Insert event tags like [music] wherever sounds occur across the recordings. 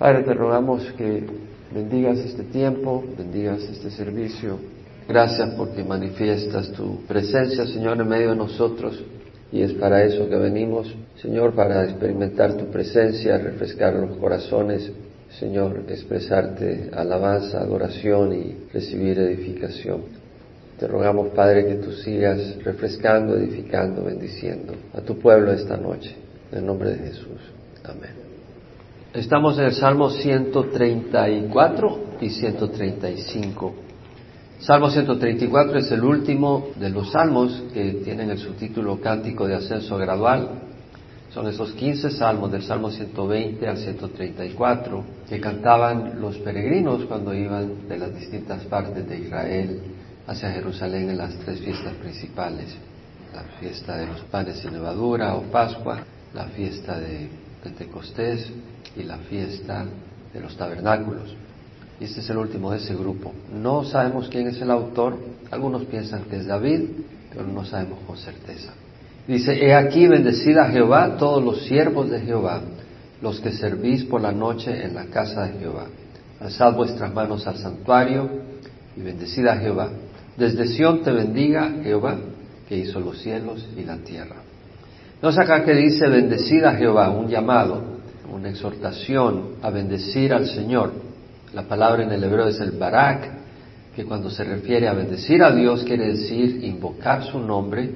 Padre, te rogamos que bendigas este tiempo, bendigas este servicio. Gracias porque manifiestas tu presencia, Señor, en medio de nosotros. Y es para eso que venimos, Señor, para experimentar tu presencia, refrescar los corazones, Señor, expresarte alabanza, adoración y recibir edificación. Te rogamos, Padre, que tú sigas refrescando, edificando, bendiciendo a tu pueblo esta noche. En el nombre de Jesús. Amén. Estamos en el Salmo 134 y 135. Salmo 134 es el último de los salmos que tienen el subtítulo Cántico de Ascenso Gradual. Son esos 15 salmos del Salmo 120 al 134 que cantaban los peregrinos cuando iban de las distintas partes de Israel hacia Jerusalén en las tres fiestas principales. La fiesta de los panes sin levadura o Pascua, la fiesta de Pentecostés y la fiesta de los tabernáculos. Y este es el último de ese grupo. No sabemos quién es el autor, algunos piensan que es David, pero no sabemos con certeza. Dice, he aquí bendecida Jehová todos los siervos de Jehová, los que servís por la noche en la casa de Jehová. Alzad vuestras manos al santuario y bendecida Jehová. Desde Sión te bendiga Jehová, que hizo los cielos y la tierra. No sé acá que dice bendecida Jehová, un llamado, una exhortación a bendecir al Señor. La palabra en el hebreo es el barak, que cuando se refiere a bendecir a Dios quiere decir invocar su nombre,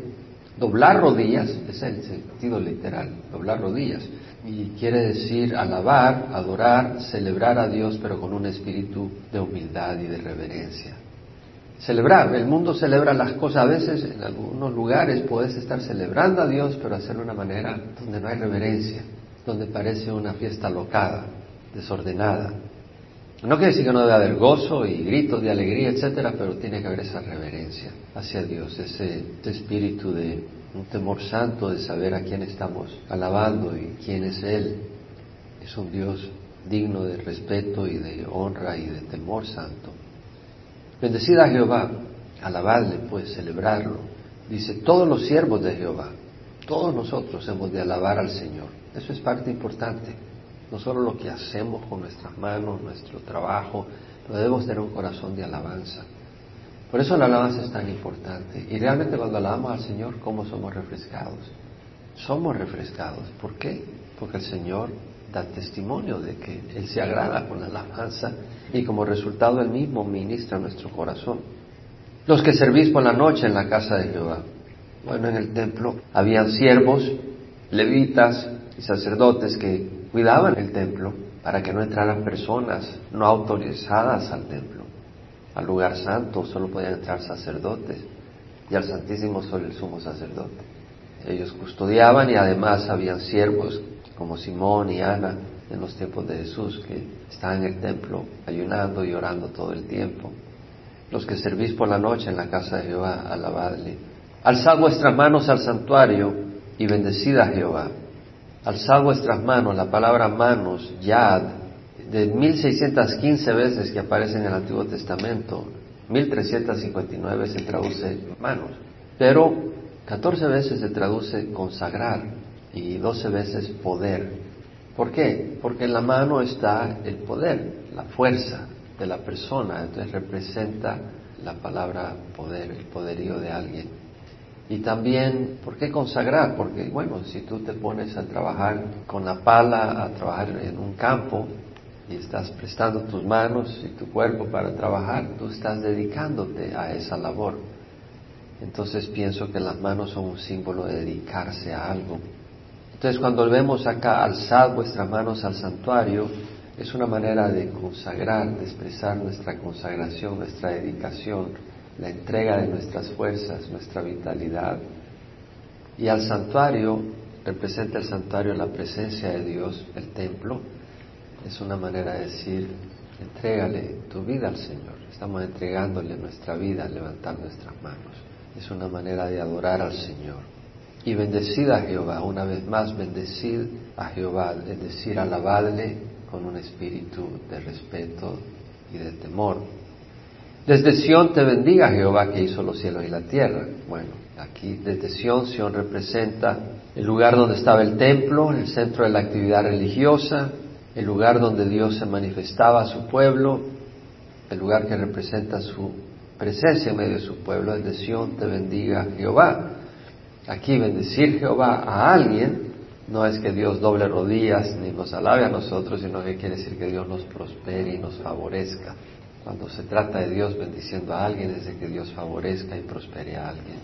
doblar rodillas, es el sentido literal, doblar rodillas, y quiere decir alabar, adorar, celebrar a Dios, pero con un espíritu de humildad y de reverencia. Celebrar, el mundo celebra las cosas, a veces en algunos lugares puedes estar celebrando a Dios, pero hacerlo de una manera donde no hay reverencia, donde parece una fiesta locada, desordenada. No quiere decir que no debe haber gozo y gritos de alegría, etcétera, pero tiene que haber esa reverencia hacia Dios, ese, espíritu de un temor santo de saber a quién estamos alabando y quién es Él. Es un Dios digno de respeto y de honra y de temor santo. Bendecida a Jehová, alabadle pues, celebrarlo. Dice, todos los siervos de Jehová, todos nosotros hemos de alabar al Señor. Eso es parte importante. No solo lo que hacemos con nuestras manos, nuestro trabajo, pero debemos tener un corazón de alabanza. Por eso la alabanza es tan importante. Y realmente cuando alabamos al Señor, ¿cómo somos refrescados? Somos refrescados. ¿Por qué? Porque el Señor da testimonio de que Él se agrada con la alabanza y como resultado Él mismo ministra nuestro corazón. Los que servís por la noche en la casa de Jehová. Bueno, en el templo habían siervos, levitas y sacerdotes que cuidaban el templo para que no entraran personas no autorizadas al templo. Al lugar santo solo podían entrar sacerdotes y al Santísimo solo el sumo sacerdote. Ellos custodiaban y además habían siervos como Simón y Ana en los tiempos de Jesús, que estaban en el templo ayunando y orando todo el tiempo. Los que servís por la noche en la casa de Jehová, alabadle. Alzad vuestras manos al santuario y bendecid Jehová. Alzad vuestras manos, la palabra manos, yad, de 1615 veces que aparece en el Antiguo Testamento, 1359 se traduce manos, pero 14 veces se traduce consagrar y 12 veces poder. ¿Por qué? Porque en la mano está el poder, la fuerza de la persona, entonces representa la palabra poder, el poderío de alguien. Y también, ¿por qué consagrar? Porque, bueno, si tú te pones a trabajar con la pala, a trabajar en un campo, y estás prestando tus manos y tu cuerpo para trabajar, tú estás dedicándote a esa labor. Entonces pienso que las manos son un símbolo de dedicarse a algo. Entonces cuando vemos acá, alzad vuestras manos al santuario, es una manera de consagrar, de expresar nuestra consagración, nuestra dedicación, la entrega de nuestras fuerzas, nuestra vitalidad. Y al santuario representa el santuario la presencia de Dios, el templo. Es una manera de decir, entrégale tu vida al Señor. Estamos entregándole nuestra vida, levantar nuestras manos. Es una manera de adorar al Señor. Y bendecid a Jehová, una vez más, bendecid a Jehová, es decir, alabadle con un espíritu de respeto y de temor. Desde Sión te bendiga Jehová que hizo los cielos y la tierra. Bueno, aquí desde Sión, Sión representa el lugar donde estaba el templo, el centro de la actividad religiosa, el lugar donde Dios se manifestaba a su pueblo, el lugar que representa su presencia en medio de su pueblo, es de Sion te bendiga Jehová. Aquí bendecir Jehová a alguien no es que Dios doble rodillas ni nos alabe a nosotros, sino que quiere decir que Dios nos prospere y nos favorezca. Cuando se trata de Dios bendiciendo a alguien es de que Dios favorezca y prospere a alguien.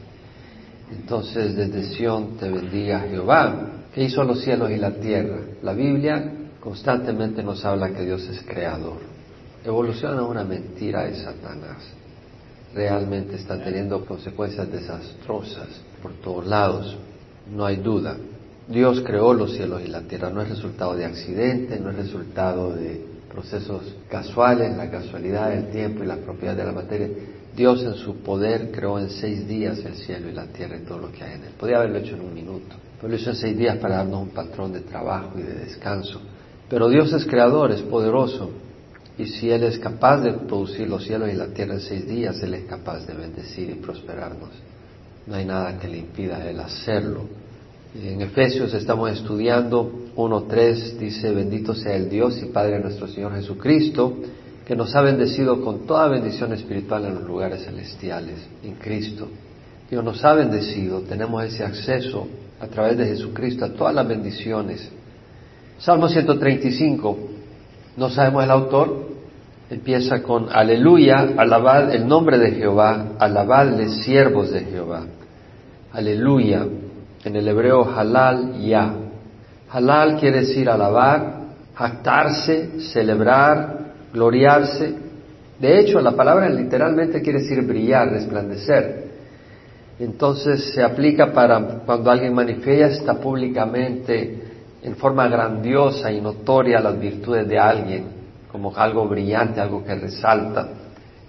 Entonces desde Sion te bendiga Jehová, que hizo los cielos y la tierra. La Biblia constantemente nos habla que Dios es creador. Evoluciona una mentira de Satanás. Realmente está teniendo consecuencias desastrosas por todos lados, no hay duda. Dios creó los cielos y la tierra, no es resultado de accidentes, no es resultado de procesos casuales, la casualidad del tiempo y las propiedades de la materia. Dios en su poder creó en seis días el cielo y la tierra y todo lo que hay en él. Podía haberlo hecho en un minuto, pero lo hizo en seis días para darnos un patrón de trabajo y de descanso. Pero Dios es creador, es poderoso, y si Él es capaz de producir los cielos y la tierra en seis días, Él es capaz de bendecir y prosperarnos. No hay nada que le impida Él hacerlo. En Efesios estamos estudiando 1.3, dice, bendito sea el Dios y Padre nuestro Señor Jesucristo, que nos ha bendecido con toda bendición espiritual en los lugares celestiales, en Cristo. Dios nos ha bendecido, tenemos ese acceso a través de Jesucristo a todas las bendiciones. Salmo 135, no sabemos el autor, empieza con aleluya, alabad el nombre de Jehová, alabadle siervos de Jehová. Aleluya, en el hebreo halal ya. Halal quiere decir alabar, jactarse, celebrar, gloriarse. De hecho, la palabra literalmente quiere decir brillar, resplandecer. Entonces se aplica para cuando alguien manifiesta públicamente en forma grandiosa y notoria las virtudes de alguien, como algo brillante, algo que resalta.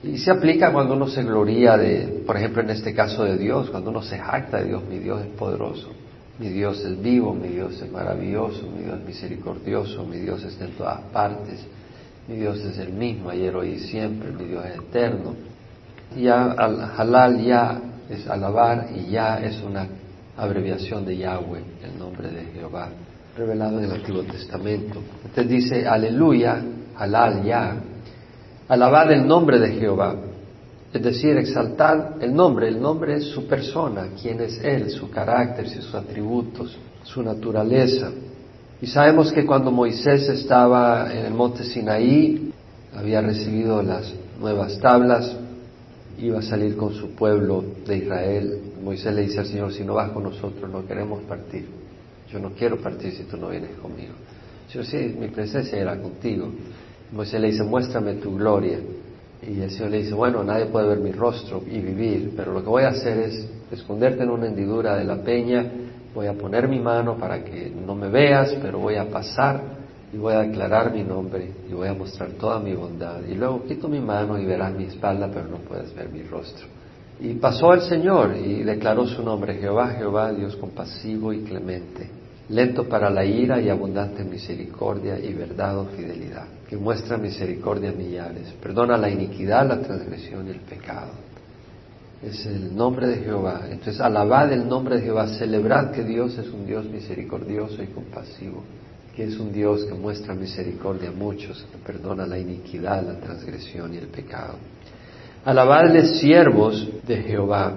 Y se aplica cuando uno se gloría de, por ejemplo, en este caso de Dios, cuando uno se jacta de Dios, mi Dios es poderoso, mi Dios es vivo, mi Dios es maravilloso, mi Dios es misericordioso, mi Dios está en todas partes, mi Dios es el mismo ayer, hoy y siempre, mi Dios es eterno. Ya al halal ya es alabar y ya es una abreviación de Yahweh, el nombre de Jehová, revelado en el Antiguo Testamento. Entonces dice aleluya, halal ya, Alabad el nombre de Jehová, es decir, exaltar el nombre. El nombre es su persona, quién es Él, su carácter, sus atributos, su naturaleza. Y sabemos que cuando Moisés estaba en el monte Sinaí, había recibido las nuevas tablas, iba a salir con su pueblo de Israel. Moisés le dice al Señor, si no vas con nosotros, no queremos partir. Yo no quiero partir si tú no vienes conmigo. Yo sí, mi presencia era contigo. Moisés le dice, muéstrame tu gloria. Y el Señor le dice, bueno, nadie puede ver mi rostro y vivir, pero lo que voy a hacer es esconderte en una hendidura de la peña, voy a poner mi mano para que no me veas, pero voy a pasar y voy a declarar mi nombre y voy a mostrar toda mi bondad. Y luego quito mi mano y verás mi espalda, pero no puedes ver mi rostro. Y pasó el Señor y declaró su nombre, Jehová, Jehová, Dios compasivo y clemente, lento para la ira y abundante misericordia y verdad o fidelidad que muestra misericordia millares, perdona la iniquidad, la transgresión y el pecado. Es el nombre de Jehová. Entonces, alabad el nombre de Jehová, celebrad que Dios es un Dios misericordioso y compasivo, que es un Dios que muestra misericordia a muchos, que perdona la iniquidad, la transgresión y el pecado. Alabadle siervos de Jehová,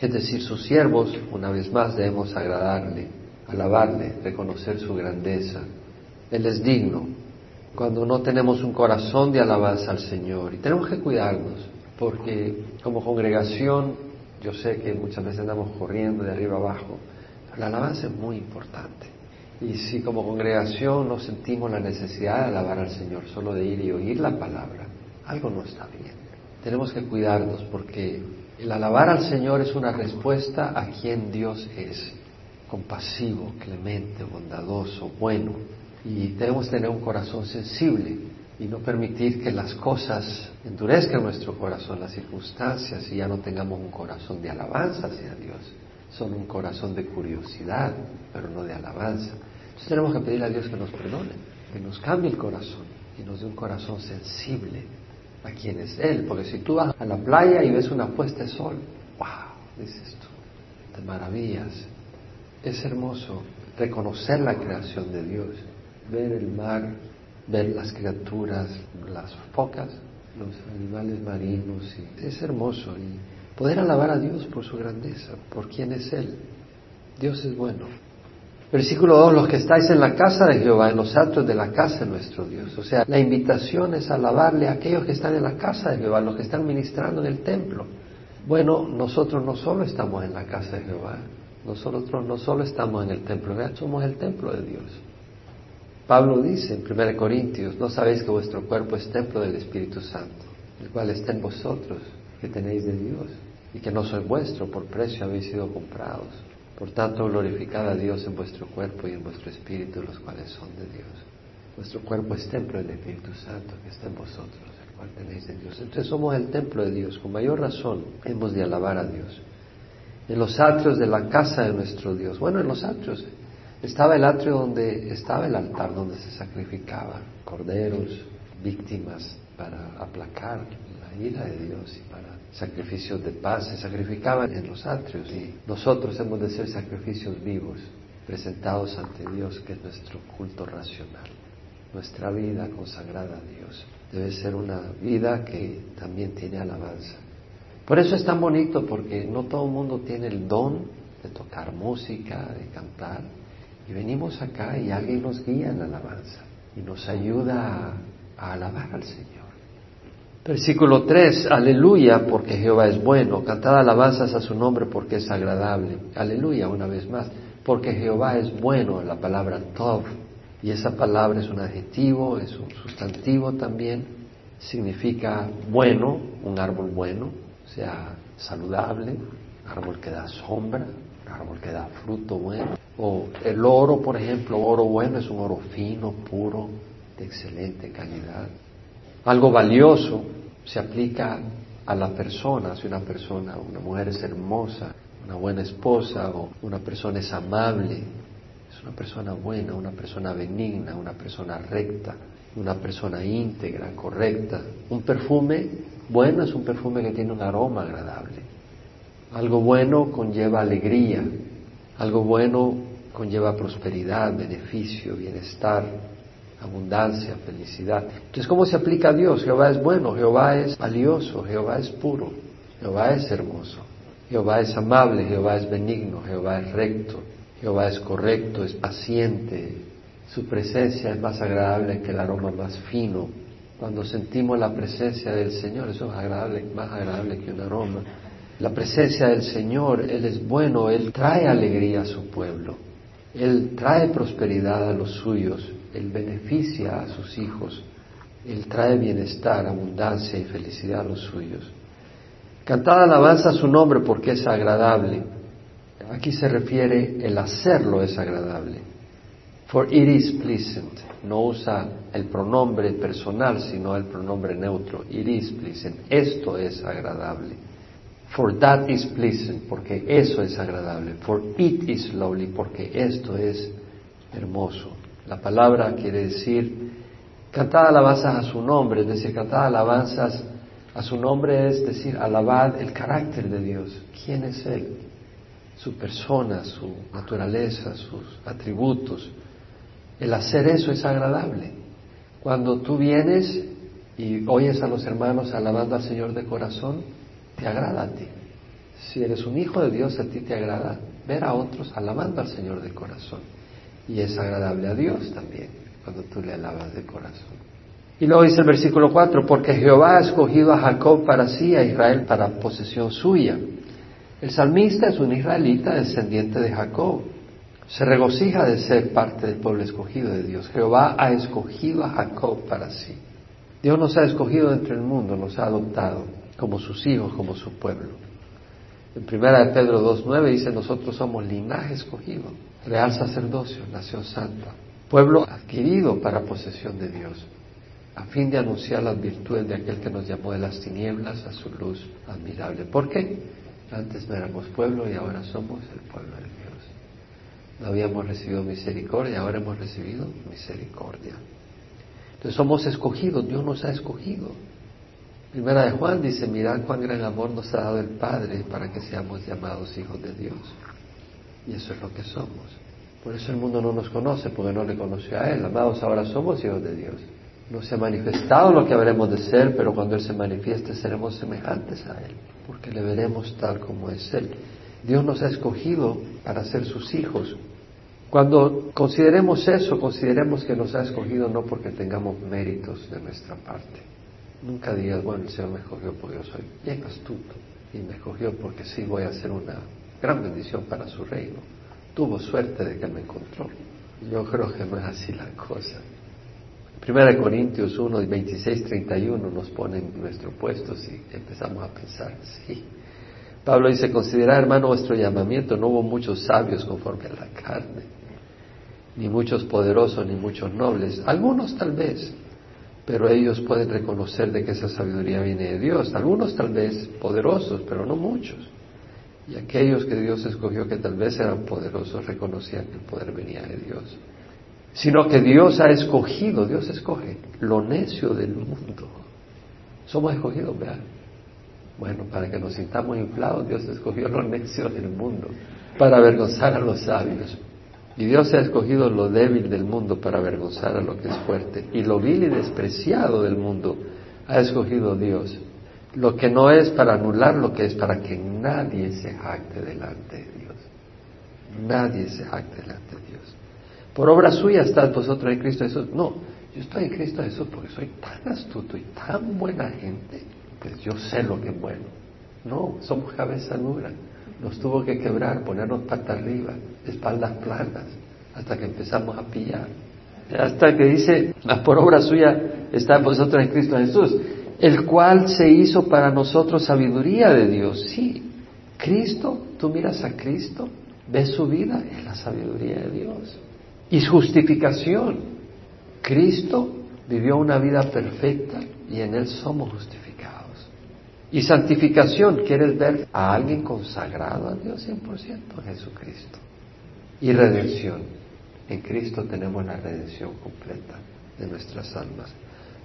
es decir, sus siervos, una vez más debemos agradarle, alabarle, reconocer su grandeza. Él es digno, cuando no tenemos un corazón de alabanza al Señor. Y tenemos que cuidarnos, porque como congregación, yo sé que muchas veces andamos corriendo de arriba abajo, pero la alabanza es muy importante. Y si como congregación no sentimos la necesidad de alabar al Señor, solo de ir y oír la palabra, algo no está bien. Tenemos que cuidarnos porque el alabar al Señor es una respuesta a quien Dios es, compasivo, clemente, bondadoso, bueno y debemos tener un corazón sensible y no permitir que las cosas endurezcan nuestro corazón, las circunstancias, y ya no tengamos un corazón de alabanza hacia Dios. Son un corazón de curiosidad, pero no de alabanza. Entonces tenemos que pedir a Dios que nos perdone, que nos cambie el corazón y nos dé un corazón sensible a quien es Él. Porque si tú vas a la playa y ves una puesta de sol, wow, dices tú, te maravillas. Es hermoso reconocer la creación de Dios ver el mar ver las criaturas, las focas, los animales marinos. Y es hermoso y poder alabar a Dios por su grandeza, por quién es Él. Dios es bueno. Versículo 2, los que estáis en la casa de Jehová, en los atrios de la casa de nuestro Dios. O sea, la invitación es alabarle a aquellos que están en la casa de Jehová, los que están ministrando en el templo. Bueno, nosotros no solo estamos en la casa de Jehová, nosotros no solo estamos en el templo, somos el templo de Dios. Pablo dice en 1 Corintios, no sabéis que vuestro cuerpo es templo del Espíritu Santo, el cual está en vosotros, que tenéis de Dios, y que no soy vuestro, por precio habéis sido comprados. Por tanto, glorificad a Dios en vuestro cuerpo y en vuestro espíritu, los cuales son de Dios. Vuestro cuerpo es templo del Espíritu Santo que está en vosotros, el cual tenéis de Dios. Entonces somos el templo de Dios. Con mayor razón hemos de alabar a Dios. En los atrios de la casa de nuestro Dios. Bueno, en los atrios estaba el atrio donde estaba el altar, donde se sacrificaban corderos, víctimas para aplacar la ira de Dios y para sacrificios de paz. Se sacrificaban en los atrios y nosotros hemos de ser sacrificios vivos, presentados ante Dios, que es nuestro culto racional. Nuestra vida consagrada a Dios debe ser una vida que también tiene alabanza. Por eso es tan bonito porque no todo el mundo tiene el don de tocar música, de cantar. Y venimos acá y alguien nos guía en la alabanza y nos ayuda a, alabar al Señor. Versículo 3, aleluya porque Jehová es bueno, cantad alabanzas a su nombre porque es agradable. Aleluya una vez más, porque Jehová es bueno, la palabra tov. Y esa palabra es un adjetivo, es un sustantivo también, significa bueno, un árbol bueno, o sea, saludable, árbol que da sombra, árbol que da fruto bueno. O el oro, por ejemplo, oro bueno es un oro fino, puro, de excelente calidad. Algo valioso se aplica a la persona, si una persona, una mujer es hermosa, una buena esposa o una persona es amable, es una persona buena, una persona benigna, una persona recta, una persona íntegra, correcta. Un perfume bueno es un perfume que tiene un aroma agradable. Algo bueno conlleva alegría, algo bueno conlleva prosperidad, beneficio, bienestar, abundancia, felicidad. Entonces, ¿cómo se aplica a Dios? Jehová es bueno, Jehová es valioso, Jehová es puro, Jehová es hermoso, Jehová es amable, Jehová es benigno, Jehová es recto, Jehová es correcto, es paciente, su presencia es más agradable que el aroma más fino. Cuando sentimos la presencia del Señor, eso es agradable, más agradable que un aroma. La presencia del Señor, Él es bueno, Él trae alegría a su pueblo, Él trae prosperidad a los suyos, Él beneficia a sus hijos, Él trae bienestar, abundancia y felicidad a los suyos. Cantad alabanza a su nombre porque es agradable. Aquí se refiere el hacerlo es agradable. For it is pleasant. No usa el pronombre personal, sino el pronombre neutro. It is pleasant. Esto es agradable. For that is pleasant, porque eso es agradable. For it is lovely, porque esto es hermoso. La palabra quiere decir cantar alabanzas a su nombre, es decir, cantar alabanzas a su nombre es decir, alabar el carácter de Dios. ¿Quién es Él? Su persona, su naturaleza, sus atributos. El hacer eso es agradable. Cuando tú vienes y oyes a los hermanos alabando al Señor de corazón, te agrada a ti. Si eres un hijo de Dios, a ti te agrada ver a otros alabando al Señor de corazón. Y es agradable a Dios también cuando tú le alabas de corazón. Y luego dice el versículo 4, porque Jehová ha escogido a Jacob para sí, a Israel para posesión suya. El salmista es un israelita descendiente de Jacob. Se regocija de ser parte del pueblo escogido de Dios. Jehová ha escogido a Jacob para sí. Dios nos ha escogido entre el mundo, nos ha adoptado como sus hijos, como su pueblo. En primera de Pedro 2.9 dice, nosotros somos linaje escogido, real sacerdocio, nación santa, pueblo adquirido para posesión de Dios, a fin de anunciar las virtudes de aquel que nos llamó de las tinieblas a su luz admirable. ¿Por qué? Antes no éramos pueblo y ahora somos el pueblo de Dios. No habíamos recibido misericordia, ahora hemos recibido misericordia. Entonces somos escogidos, Dios nos ha escogido. Primera de Juan dice, mirad cuán gran amor nos ha dado el Padre para que seamos llamados hijos de Dios. Y eso es lo que somos. Por eso el mundo no nos conoce, porque no le conoció a Él. Amados, ahora somos hijos de Dios. No se ha manifestado lo que habremos de ser, pero cuando Él se manifieste seremos semejantes a Él, porque le veremos tal como es Él. Dios nos ha escogido para ser sus hijos. Cuando consideremos eso, consideremos que nos ha escogido no porque tengamos méritos de nuestra parte. Nunca digas, bueno, el Señor me escogió porque yo soy bien astuto y me escogió porque sí voy a ser una gran bendición para su reino. Tuvo suerte de que me encontró. Yo creo que no es así la cosa. Primera Corintios 1, 26, 31 nos pone en nuestro puesto si empezamos a pensar, sí. Pablo dice, considera hermano vuestro llamamiento, no hubo muchos sabios conforme a la carne, ni muchos poderosos, ni muchos nobles, algunos tal vez, pero ellos pueden reconocer de que esa sabiduría viene de Dios, algunos tal vez poderosos, pero no muchos. Y aquellos que Dios escogió que tal vez eran poderosos reconocían que el poder venía de Dios. Sino que Dios ha escogido, Dios escoge lo necio del mundo. Somos escogidos, vean. Bueno, para que nos sintamos inflados, Dios escogió lo necio del mundo para avergonzar a los sabios. Y Dios ha escogido lo débil del mundo para avergonzar a lo que es fuerte. Y lo vil y despreciado del mundo ha escogido Dios lo que no es para anular lo que es para que nadie se jacte delante de Dios. Nadie se jacte delante de Dios. Por obra suya estás vosotros en Cristo Jesús. No, yo estoy en Cristo Jesús porque soy tan astuto y tan buena gente, pues yo sé lo que es bueno. No, somos cabeza dura. Nos tuvo que quebrar, ponernos pata arriba, espaldas planas, hasta que empezamos a pillar. Hasta que dice, por obra suya está vosotros en Cristo Jesús el cual se hizo para nosotros sabiduría de Dios. Sí, Cristo, tú miras a Cristo, ves su vida, es la sabiduría de Dios. Y justificación. Cristo vivió una vida perfecta y en Él somos justificados. Y santificación, ¿quieres ver a alguien consagrado a Dios 100%? Jesucristo. Y redención. En Cristo tenemos la redención completa de nuestras almas.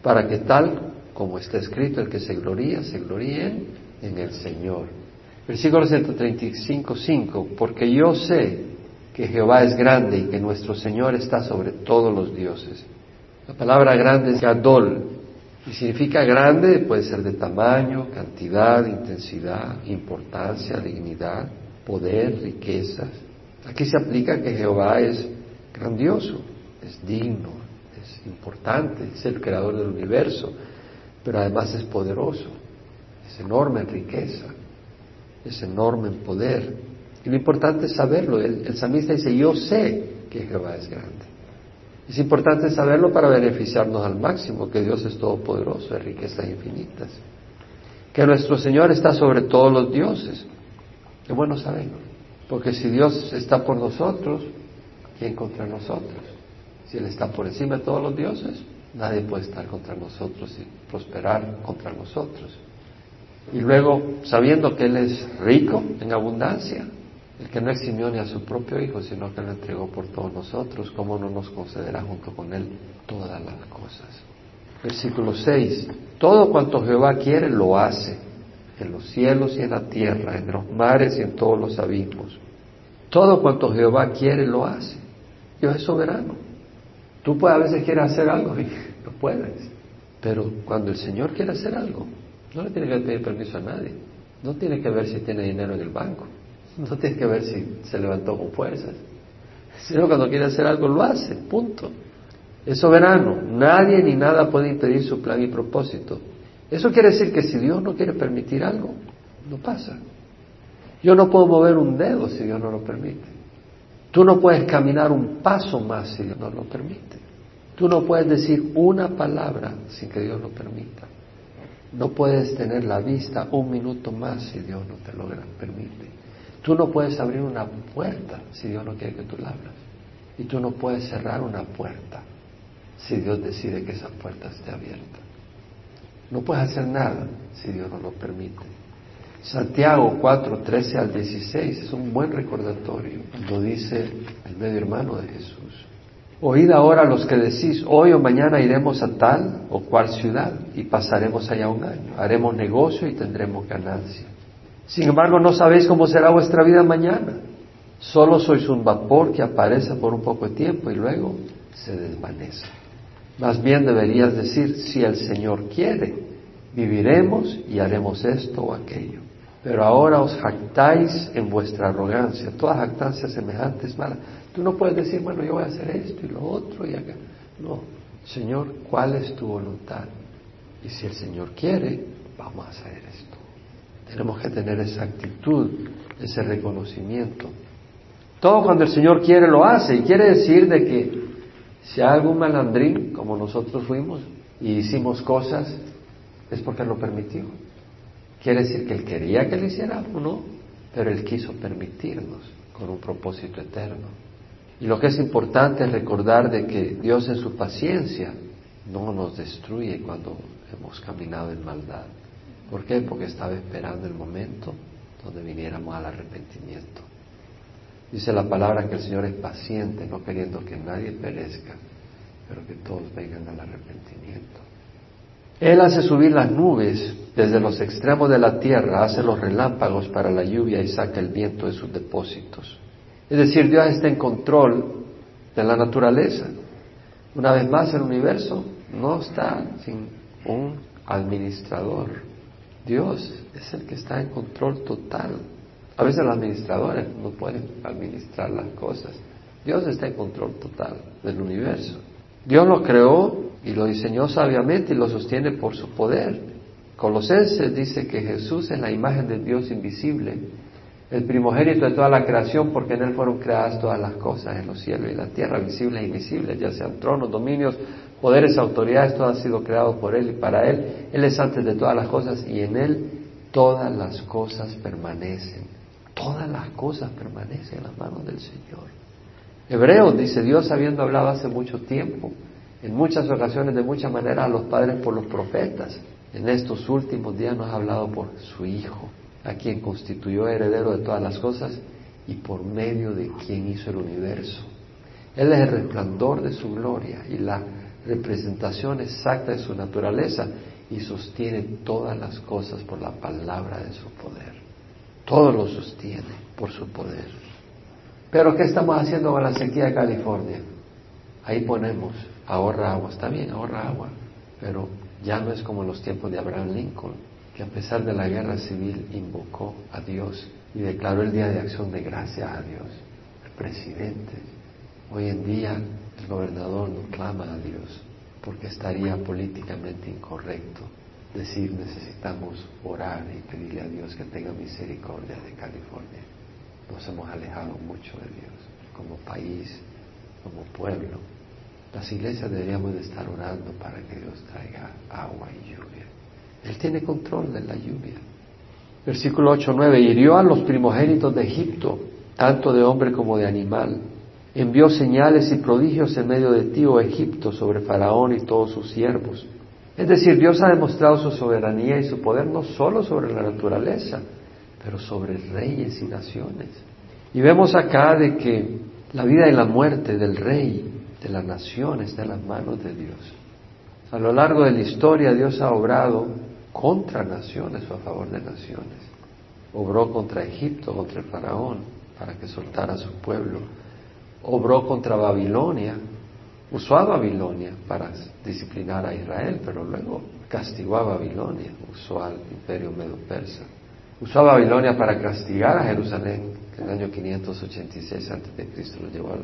Para que tal como está escrito, el que se gloría, se gloríe en el Señor. Versículo 135, 5, porque yo sé que Jehová es grande y que nuestro Señor está sobre todos los dioses. La palabra grande es Gadol, y significa grande, puede ser de tamaño, cantidad, intensidad, importancia, dignidad, poder, riquezas. Aquí se aplica que Jehová es grandioso, es digno, es importante, es el creador del universo, pero además es poderoso, es enorme en riqueza, es enorme en poder. Y lo importante es saberlo. El, el salmista dice, yo sé que Jehová es grande. Es importante saberlo para beneficiarnos al máximo, que Dios es todopoderoso, de riquezas infinitas. Que nuestro Señor está sobre todos los dioses. Qué bueno saberlo. Porque si Dios está por nosotros, ¿quién contra nosotros? Si Él está por encima de todos los dioses, Nadie puede estar contra nosotros y prosperar contra nosotros. Y luego, sabiendo que Él es rico en abundancia, el que no eximió ni a su propio Hijo, sino que lo entregó por todos nosotros, ¿cómo no nos concederá junto con Él todas las cosas? Versículo 6. Todo cuanto Jehová quiere lo hace, en los cielos y en la tierra, en los mares y en todos los abismos. Todo cuanto Jehová quiere lo hace. Dios es soberano. Tú puedes, a veces quieres hacer algo y [laughs] no puedes. Pero cuando el Señor quiere hacer algo, no le tiene que pedir permiso a nadie. No tiene que ver si tiene dinero en el banco. [laughs] No tiene que ver si se levantó con fuerzas. Sino cuando quiere hacer algo, lo hace. Punto. Es soberano. Nadie ni nada puede impedir su plan y propósito. Eso quiere decir que si Dios no quiere permitir algo, no pasa. Yo no puedo mover un dedo si Dios no lo permite. Tú no puedes caminar un paso más si Dios no lo permite. Tú no puedes decir una palabra sin que Dios lo permita. No puedes tener la vista un minuto más si Dios no te lo permite. Tú no puedes abrir una puerta si Dios no quiere que tú la abras. Y tú no puedes cerrar una puerta si Dios decide que esa puerta esté abierta. No puedes hacer nada si Dios no lo permite. Santiago 4, 13 al 16 es un buen recordatorio. Lo dice el medio hermano de Jesús. Oíd ahora los que decís, hoy o mañana iremos a tal o cual ciudad y pasaremos allá un año. Haremos negocio y tendremos ganancia. Sin embargo, no sabéis cómo será vuestra vida mañana. Solo sois un vapor que aparece por un poco de tiempo y luego se desvanece. Más bien deberías decir, si el Señor quiere, viviremos y haremos esto o aquello. Pero ahora os jactáis en vuestra arrogancia. Toda jactancia semejante es mala. Tú no puedes decir, bueno, yo voy a hacer esto y lo otro y acá. No, Señor, ¿cuál es tu voluntad? Y si el Señor quiere, vamos a hacer esto. Tenemos que tener esa actitud, ese reconocimiento. Todo cuando el Señor quiere lo hace. Y quiere decir de que si hay algún malandrín, como nosotros fuimos, y hicimos cosas, es porque lo permitió. Quiere decir que Él quería que lo hiciéramos, ¿no? Pero Él quiso permitirnos con un propósito eterno. Y lo que es importante es recordar de que Dios en su paciencia no nos destruye cuando hemos caminado en maldad. ¿Por qué? Porque estaba esperando el momento donde viniéramos al arrepentimiento. Dice la palabra que el Señor es paciente, no queriendo que nadie perezca, pero que todos vengan al arrepentimiento. Él hace subir las nubes desde los extremos de la tierra, hace los relámpagos para la lluvia y saca el viento de sus depósitos. Es decir, Dios está en control de la naturaleza. Una vez más, el universo no está sin un administrador. Dios es el que está en control total. A veces los administradores no pueden administrar las cosas. Dios está en control total del universo. Dios lo creó y lo diseñó sabiamente y lo sostiene por su poder. Colosenses dice que Jesús es la imagen del Dios invisible, el primogénito de toda la creación, porque en Él fueron creadas todas las cosas en los cielos y la tierra, visibles e invisibles, ya sean tronos, dominios, poderes, autoridades, todo ha sido creado por Él y para Él. Él es antes de todas las cosas y en Él todas las cosas permanecen. Todas las cosas permanecen en las manos del Señor. Hebreos dice Dios habiendo hablado hace mucho tiempo en muchas ocasiones, de muchas maneras, a los padres por los profetas. En estos últimos días nos ha hablado por su Hijo, a quien constituyó heredero de todas las cosas y por medio de quien hizo el universo. Él es el resplandor de su gloria y la representación exacta de su naturaleza y sostiene todas las cosas por la palabra de su poder. Todo lo sostiene por su poder. Pero ¿qué estamos haciendo con la sequía de California? Ahí ponemos ahorra agua, está bien, ahorra agua, pero ya no es como en los tiempos de Abraham Lincoln, que a pesar de la guerra civil invocó a Dios y declaró el Día de Acción de Gracias a Dios. El presidente, hoy en día el gobernador no clama a Dios porque estaría políticamente incorrecto decir necesitamos orar y pedirle a Dios que tenga misericordia de California. Nos hemos alejado mucho de Dios como país, como pueblo. Las iglesias deberíamos de estar orando para que Dios traiga agua y lluvia. Él tiene control de la lluvia. Versículo 8, 9. Hirió a los primogénitos de Egipto, tanto de hombre como de animal. Envió señales y prodigios en medio de ti, oh Egipto, sobre Faraón y todos sus siervos. Es decir, Dios ha demostrado su soberanía y su poder no solo sobre la naturaleza, pero sobre reyes y naciones. Y vemos acá de que la vida y la muerte del rey de la nación está en las manos de Dios. A lo largo de la historia Dios ha obrado contra naciones o a favor de naciones. Obró contra Egipto, contra el faraón, para que soltara a su pueblo. Obró contra Babilonia, usó a Babilonia para disciplinar a Israel, pero luego castigó a Babilonia, usó al imperio medo-persa. Usó a Babilonia para castigar a Jerusalén, que en el año 586 a.C. lo llevó al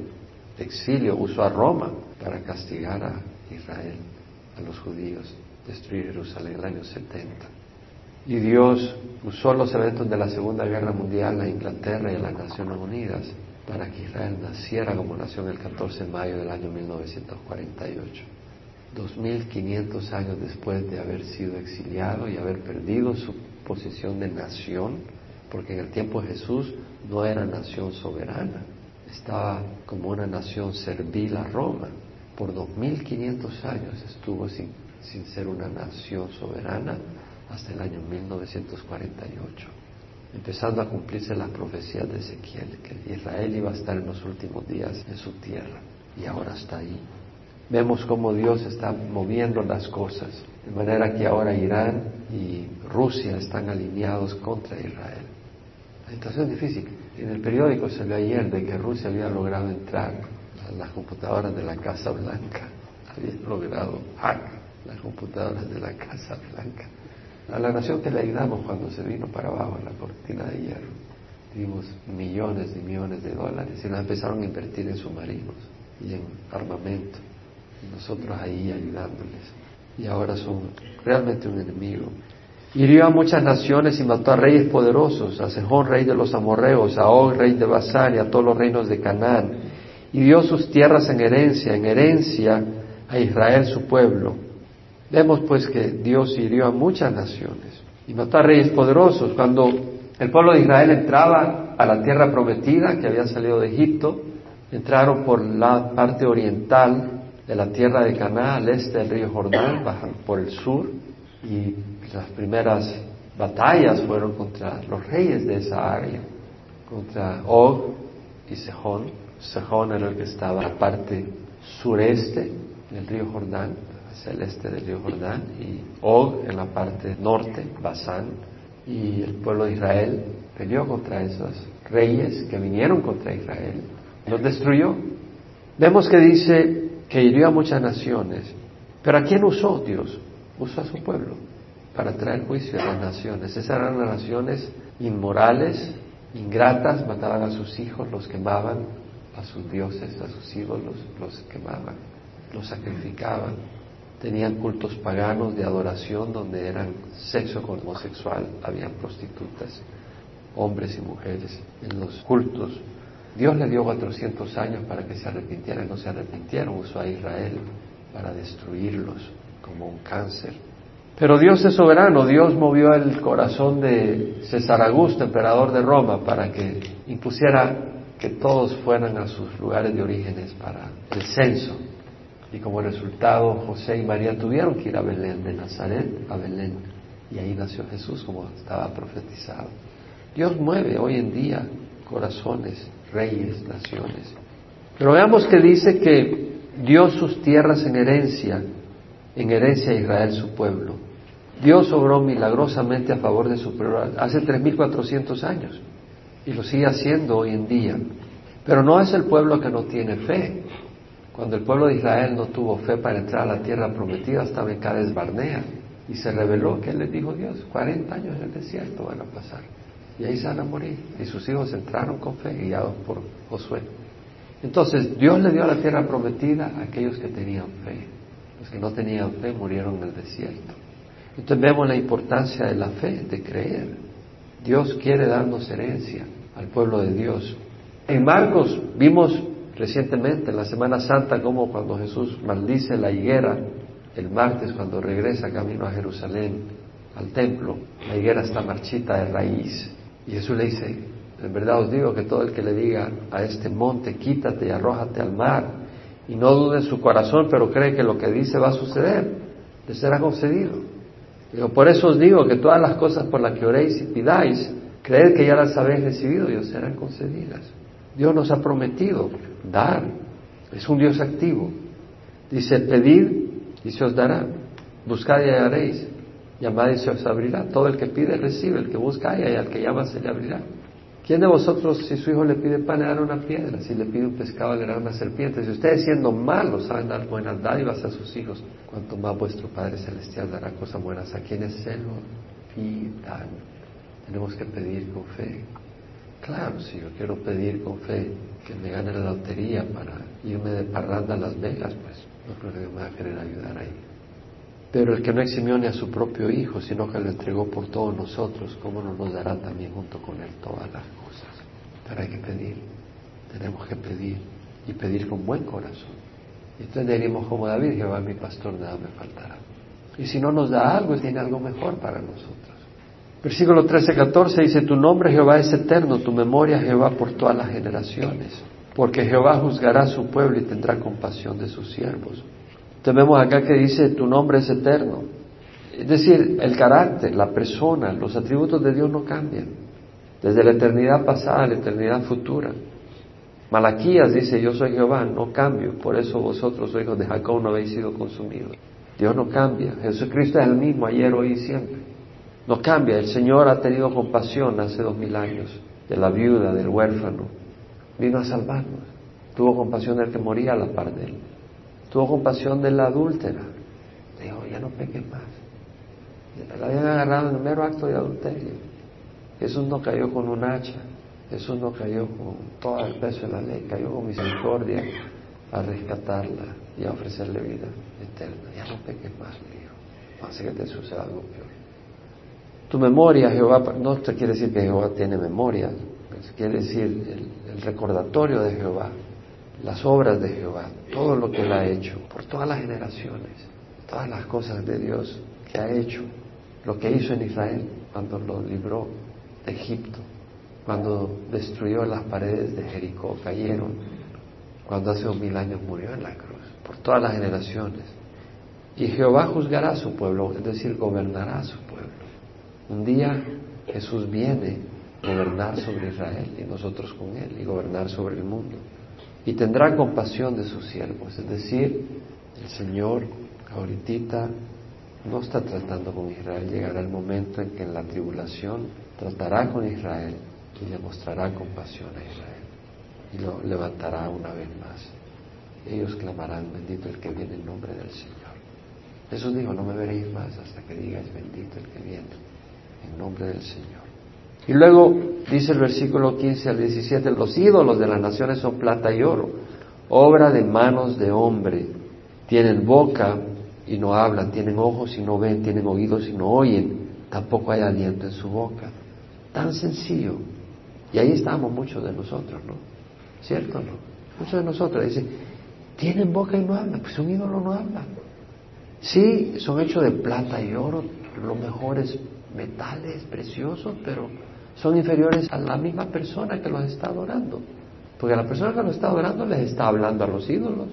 exilio usó a Roma para castigar a Israel, a los judíos, destruir Jerusalén en el año 70. Y Dios usó los eventos de la Segunda Guerra Mundial a Inglaterra y a las Naciones Unidas para que Israel naciera como nación el 14 de mayo del año 1948. 2500 años después de haber sido exiliado y haber perdido su posición de nación, porque en el tiempo de Jesús no era nación soberana, estaba como una nación servil a Roma. Por 2500 años estuvo sin, sin ser una nación soberana hasta el año 1948, empezando a cumplirse las profecías de Ezequiel, que Israel iba a estar en los últimos días en su tierra, y ahora está ahí. Vemos cómo Dios está moviendo las cosas, de manera que ahora Irán y Rusia están alineados contra Israel. La situación es difícil. En el periódico se ve ayer de que Rusia había logrado entrar a las computadoras de la Casa Blanca. habían logrado hack las computadoras de la Casa Blanca. A la nación que le ayudamos cuando se vino para abajo la cortina de hierro, dimos millones y millones de dólares y nos empezaron a invertir en submarinos y en armamento. Y nosotros ahí ayudándoles. Y ahora son realmente un enemigo. Hirió a muchas naciones y mató a reyes poderosos, a Sejón, rey de los amorreos, a Og, rey de Basán, y a todos los reinos de Canaán. Y dio sus tierras en herencia, en herencia a Israel su pueblo. Vemos pues que Dios hirió a muchas naciones y mató a reyes poderosos. Cuando el pueblo de Israel entraba a la tierra prometida que había salido de Egipto, entraron por la parte oriental de la tierra de Canaán, al este del río Jordán, bajan por el sur, y las primeras batallas fueron contra los reyes de esa área, contra Og y Sejón. Sejón era el que estaba en la parte sureste del río Jordán, hacia el este del río Jordán, y Og en la parte norte, Basán, y el pueblo de Israel peleó contra esos reyes que vinieron contra Israel, los destruyó. Vemos que dice que hirió a muchas naciones, pero ¿a quién usó Dios? Usó a su pueblo para traer juicio a las naciones. Esas eran las naciones inmorales, ingratas, mataban a sus hijos, los quemaban, a sus dioses, a sus ídolos, los quemaban, los sacrificaban. Tenían cultos paganos de adoración donde eran sexo con homosexual, habían prostitutas, hombres y mujeres en los cultos. Dios le dio 400 años para que se arrepintieran, no se arrepintieron, usó a Israel para destruirlos como un cáncer. Pero Dios es soberano, Dios movió el corazón de César Augusto, emperador de Roma, para que impusiera que todos fueran a sus lugares de orígenes para el censo. Y como resultado, José y María tuvieron que ir a Belén, de Nazaret a Belén. Y ahí nació Jesús como estaba profetizado. Dios mueve hoy en día corazones, reyes, naciones. Pero veamos que dice que dio sus tierras en herencia, en herencia a Israel su pueblo. Dios obró milagrosamente a favor de su pueblo hace 3.400 años y lo sigue haciendo hoy en día. Pero no es el pueblo que no tiene fe. Cuando el pueblo de Israel no tuvo fe para entrar a la tierra prometida, estaba en Cades Barnea y se reveló que les dijo Dios, 40 años en el desierto van a pasar y ahí se van a morir. Y sus hijos entraron con fe, guiados por Josué. Entonces, Dios le dio la tierra prometida a aquellos que tenían fe. Los que no tenían fe murieron en el desierto. Entonces vemos la importancia de la fe, de creer. Dios quiere darnos herencia al pueblo de Dios. En Marcos vimos recientemente, en la Semana Santa, como cuando Jesús maldice la higuera, el martes cuando regresa camino a Jerusalén, al templo, la higuera está marchita de raíz. Y Jesús le dice, en verdad os digo que todo el que le diga a este monte, quítate y arrójate al mar, y no dude su corazón, pero cree que lo que dice va a suceder, le será concedido. Por eso os digo que todas las cosas por las que oréis y pidáis, creed que ya las habéis recibido y os serán concedidas. Dios nos ha prometido dar. Es un Dios activo. Dice, pedid y se os dará. Buscad y hallaréis. Llamad y se os abrirá. Todo el que pide recibe, el que busca halla y al que llama se le abrirá. ¿Quién de vosotros, si su hijo le pide pan, le dará una piedra? Si le pide un pescado, le dará una serpiente. Si ustedes siendo malos saben dar buenas dádivas a sus hijos, cuanto más vuestro Padre Celestial dará cosas buenas a quienes se lo pidan. Tenemos que pedir con fe. Claro, si yo quiero pedir con fe que me gane la lotería para irme de parranda a Las Vegas, pues no creo que me va a querer ayudar ahí. Pero el que no eximió ni a su propio Hijo, sino que lo entregó por todos nosotros, ¿cómo no nos dará también junto con Él todas las cosas? Pero hay que pedir, tenemos que pedir y pedir con buen corazón. Y entonces como David, Jehová mi pastor, nada me faltará. Y si no nos da algo, Él tiene algo mejor para nosotros. Versículo 13, 14 dice, tu nombre Jehová es eterno, tu memoria Jehová por todas las generaciones, porque Jehová juzgará a su pueblo y tendrá compasión de sus siervos. Vemos acá que dice, tu nombre es eterno. Es decir, el carácter, la persona, los atributos de Dios no cambian. Desde la eternidad pasada a la eternidad futura. Malaquías dice, yo soy Jehová, no cambio, por eso vosotros, hijos de Jacob, no habéis sido consumidos. Dios no cambia, Jesucristo es el mismo ayer, hoy y siempre. No cambia, el Señor ha tenido compasión hace dos mil años de la viuda, del huérfano. Vino a salvarnos. Tuvo compasión del que moría a la par de él. Tuvo compasión de la adúltera. Dijo, ya no peques más. La habían agarrado en el mero acto de adulterio. Jesús no cayó con un hacha. Jesús no cayó con todo el peso de la ley. Cayó con misericordia a rescatarla y a ofrecerle vida eterna. Ya no peques más, le dijo. Hace que te suceda algo peor. Tu memoria, Jehová, no te quiere decir que Jehová tiene memoria, quiere decir el, recordatorio de Jehová, las obras de Jehová, todo lo que Él ha hecho, por todas las generaciones, todas las cosas de Dios que ha hecho, lo que hizo en Israel cuando lo libró de Egipto, cuando destruyó las paredes de Jericó, cayeron, cuando hace dos mil años murió en la cruz, por todas las generaciones. Y Jehová juzgará a su pueblo, es decir, gobernará a su pueblo. Un día Jesús viene a gobernar sobre Israel y nosotros con él y gobernar sobre el mundo. Y tendrá compasión de sus siervos, es decir, el Señor ahorita no está tratando con Israel, llegará el momento en que en la tribulación tratará con Israel y le mostrará compasión a Israel y lo levantará una vez más. Ellos clamarán, bendito el que viene en nombre del Señor. Jesús dijo, no me veréis más hasta que digáis, bendito el que viene en nombre del Señor. Y luego dice el versículo 15 al 17, los ídolos de las naciones son plata y oro, obra de manos de hombre. Tienen boca y no hablan, tienen ojos y no ven, tienen oídos y no oyen, tampoco hay aliento en su boca. Tan sencillo. Y ahí estamos muchos de nosotros, ¿no? ¿Cierto no? Muchos de nosotros dicen, tienen boca y no hablan, pues un ídolo no habla. Sí, son hechos de plata y oro, lo mejores metales preciosos, pero son inferiores a la misma persona que los está adorando. Porque la persona que los está adorando les está hablando a los ídolos,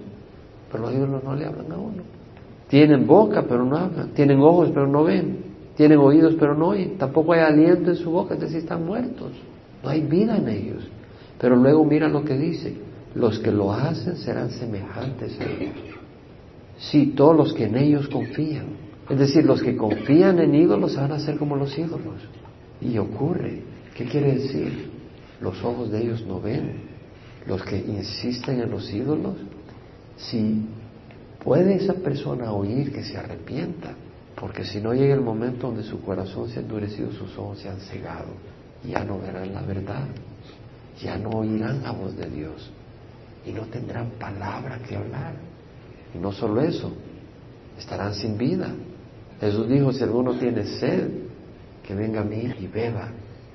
pero los ídolos no le hablan a uno. Tienen boca, pero no hablan. Tienen ojos, pero no ven. Tienen oídos, pero no oyen. Tampoco hay aliento en su boca, es decir, están muertos. No hay vida en ellos. Pero luego mira lo que dice. Los que lo hacen serán semejantes a ellos. Sí, todos los que en ellos confían. Es decir, los que confían en ídolos van a ser como los ídolos. Y ocurre. ¿Qué quiere decir? Los ojos de ellos no ven. Los que insisten en los ídolos, si puede esa persona oír que se arrepienta, porque si no llega el momento donde su corazón se ha endurecido, sus ojos se han cegado, ya no verán la verdad, ya no oirán la voz de Dios y no tendrán palabra que hablar. Y no solo eso, estarán sin vida. Jesús dijo, si alguno tiene sed, que venga a mí y beba.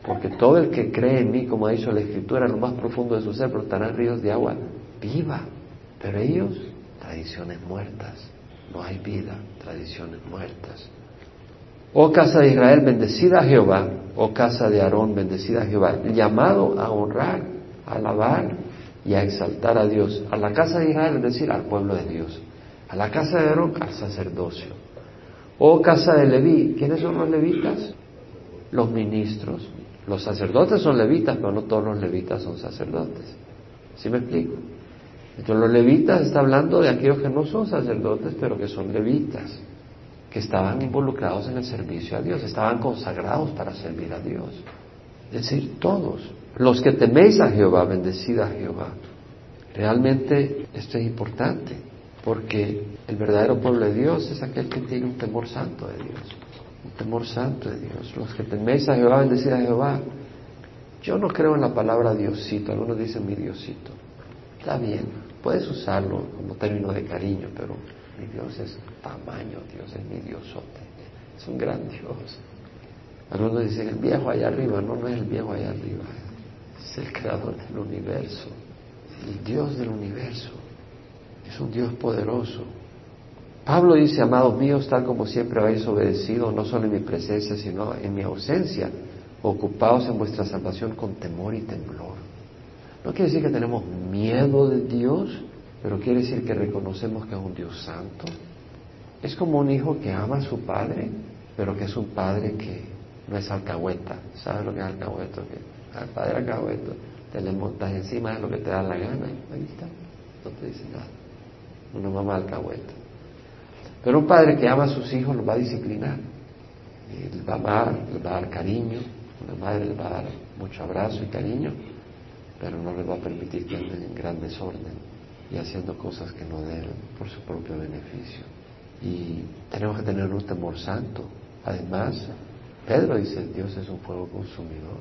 Porque todo el que cree en mí, como ha dicho la Escritura, en lo más profundo de su ser brotarán ríos de agua viva. Pero ellos, tradiciones muertas. No hay vida, tradiciones muertas. Oh casa de Israel, bendecida a Jehová. Oh casa de Aarón, bendecida a Jehová. Llamado a honrar, a alabar y a exaltar a Dios. A la casa de Israel, es decir, al pueblo de Dios. A la casa de Aarón, al sacerdocio. Oh casa de Leví, ¿quiénes son los levitas? Los ministros. Los sacerdotes son levitas, pero no todos los levitas son sacerdotes. ¿Sí me explico? Entonces los levitas está hablando de aquellos que no son sacerdotes, pero que son levitas, que estaban involucrados en el servicio a Dios, estaban consagrados para servir a Dios. Es decir, todos. Los que teméis a Jehová, bendecida a Jehová. Realmente esto es importante. Porque el verdadero pueblo de Dios es aquel que tiene un temor santo de Dios. Un temor santo de Dios. Los que teméis a Jehová, bendecid a Jehová. Yo no creo en la palabra Diosito. Algunos dicen mi Diosito. Está bien, puedes usarlo como término de cariño, pero mi Dios es tamaño, Dios es mi Diosote. Es un gran Dios. Algunos dicen el viejo allá arriba. No, no es el viejo allá arriba. Es el creador del universo. El Dios del universo. Es un Dios poderoso. Pablo dice, amados míos, tal como siempre habéis obedecido, no solo en mi presencia, sino en mi ausencia, ocupados en vuestra salvación con temor y temblor. No quiere decir que tenemos miedo de Dios, pero quiere decir que reconocemos que es un Dios santo. Es como un hijo que ama a su padre, pero que es un padre que no es alcahueta. ¿Sabes lo que es alcahueta? Que al padre alcahueta te le montas encima de lo que te da la gana. Ahí está. No te dice nada una mamá alcahueta. Pero un padre que ama a sus hijos los va a disciplinar. Les va a amar, les va a dar cariño. Una madre les va a dar mucho abrazo y cariño, pero no les va a permitir que anden en gran desorden. y haciendo cosas que no deben por su propio beneficio. Y tenemos que tener un temor santo. Además, Pedro dice, Dios es un fuego consumidor.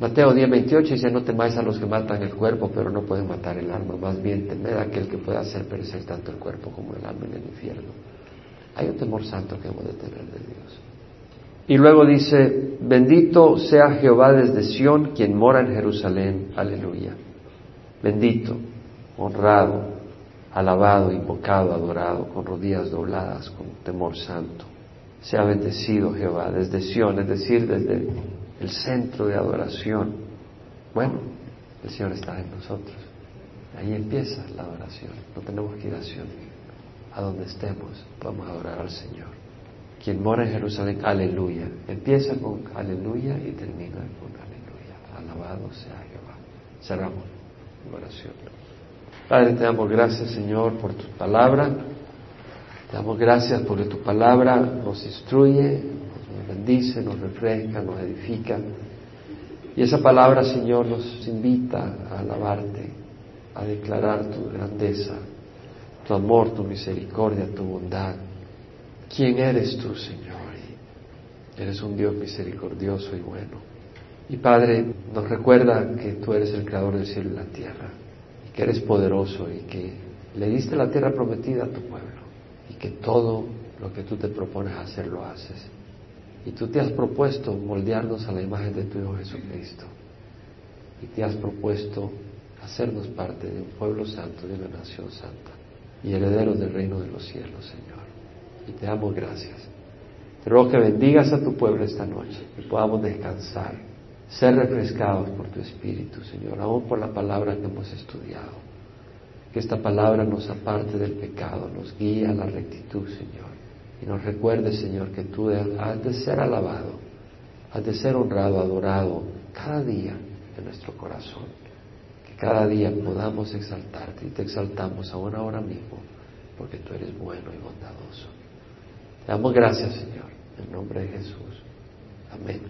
Mateo 10, 28 dice, no temáis a los que matan el cuerpo, pero no pueden matar el alma. Más bien temed a aquel que pueda hacer perecer tanto el cuerpo como el alma en el infierno. Hay un temor santo que hemos de tener de Dios. Y luego dice, bendito sea Jehová desde Sión, quien mora en Jerusalén. Aleluya. Bendito, honrado, alabado, invocado, adorado, con rodillas dobladas, con temor santo. Sea bendecido Jehová desde Sión, es decir, desde el centro de adoración. Bueno, el Señor está en nosotros. Ahí empieza la adoración. No tenemos que ir a. A donde estemos, a adorar al Señor. Quien mora en Jerusalén, aleluya. Empieza con aleluya y termina con aleluya. Alabado sea Jehová. Cerramos la oración. Padre, te damos gracias, Señor, por tu palabra. Te damos gracias porque tu palabra nos instruye, bendice, nos refresca, nos edifica. Y esa palabra, Señor, nos invita a alabarte, a declarar tu grandeza, tu amor, tu misericordia, tu bondad. ¿Quién eres tú, Señor? eres un Dios misericordioso y bueno. Y Padre, nos recuerda que tú eres el creador del cielo y la tierra, y que eres poderoso y que le diste la tierra prometida a tu pueblo, y que todo lo que tú te propones hacer lo haces. Y tú te has propuesto moldearnos a la imagen de tu Hijo Jesucristo. Y te has propuesto hacernos parte de un pueblo santo, de una nación santa y herederos del reino de los cielos, Señor. Y te damos gracias. Te ruego que bendigas a tu pueblo esta noche y podamos descansar, ser refrescados por tu Espíritu, Señor, aún por la palabra que hemos estudiado. Que esta palabra nos aparte del pecado, nos guíe a la rectitud, Señor y nos recuerde, Señor, que tú has de ser alabado, has de ser honrado, adorado cada día en nuestro corazón. Que cada día podamos exaltarte y te exaltamos aún ahora mismo, porque tú eres bueno y bondadoso. Te damos gracias, Señor, en nombre de Jesús. Amén.